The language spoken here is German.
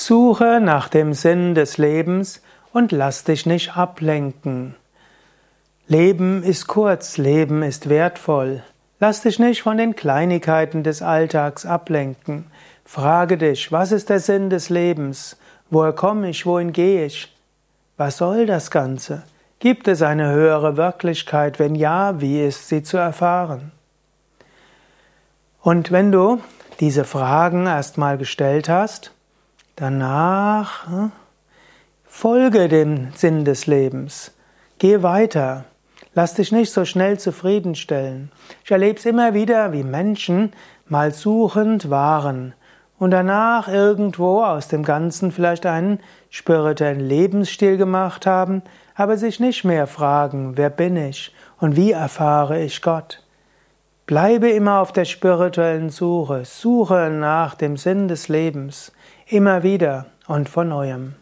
Suche nach dem Sinn des Lebens und lass dich nicht ablenken. Leben ist kurz, Leben ist wertvoll. Lass dich nicht von den Kleinigkeiten des Alltags ablenken. Frage dich, was ist der Sinn des Lebens? Woher komme ich? Wohin gehe ich? Was soll das Ganze? Gibt es eine höhere Wirklichkeit? Wenn ja, wie ist sie zu erfahren? Und wenn du diese Fragen erstmal gestellt hast, Danach hm, folge dem Sinn des Lebens. Geh weiter. Lass dich nicht so schnell zufriedenstellen. Ich erlebe es immer wieder, wie Menschen mal suchend waren und danach irgendwo aus dem Ganzen vielleicht einen spirituellen Lebensstil gemacht haben, aber sich nicht mehr fragen, wer bin ich und wie erfahre ich Gott. Bleibe immer auf der spirituellen Suche, suche nach dem Sinn des Lebens, immer wieder und von neuem.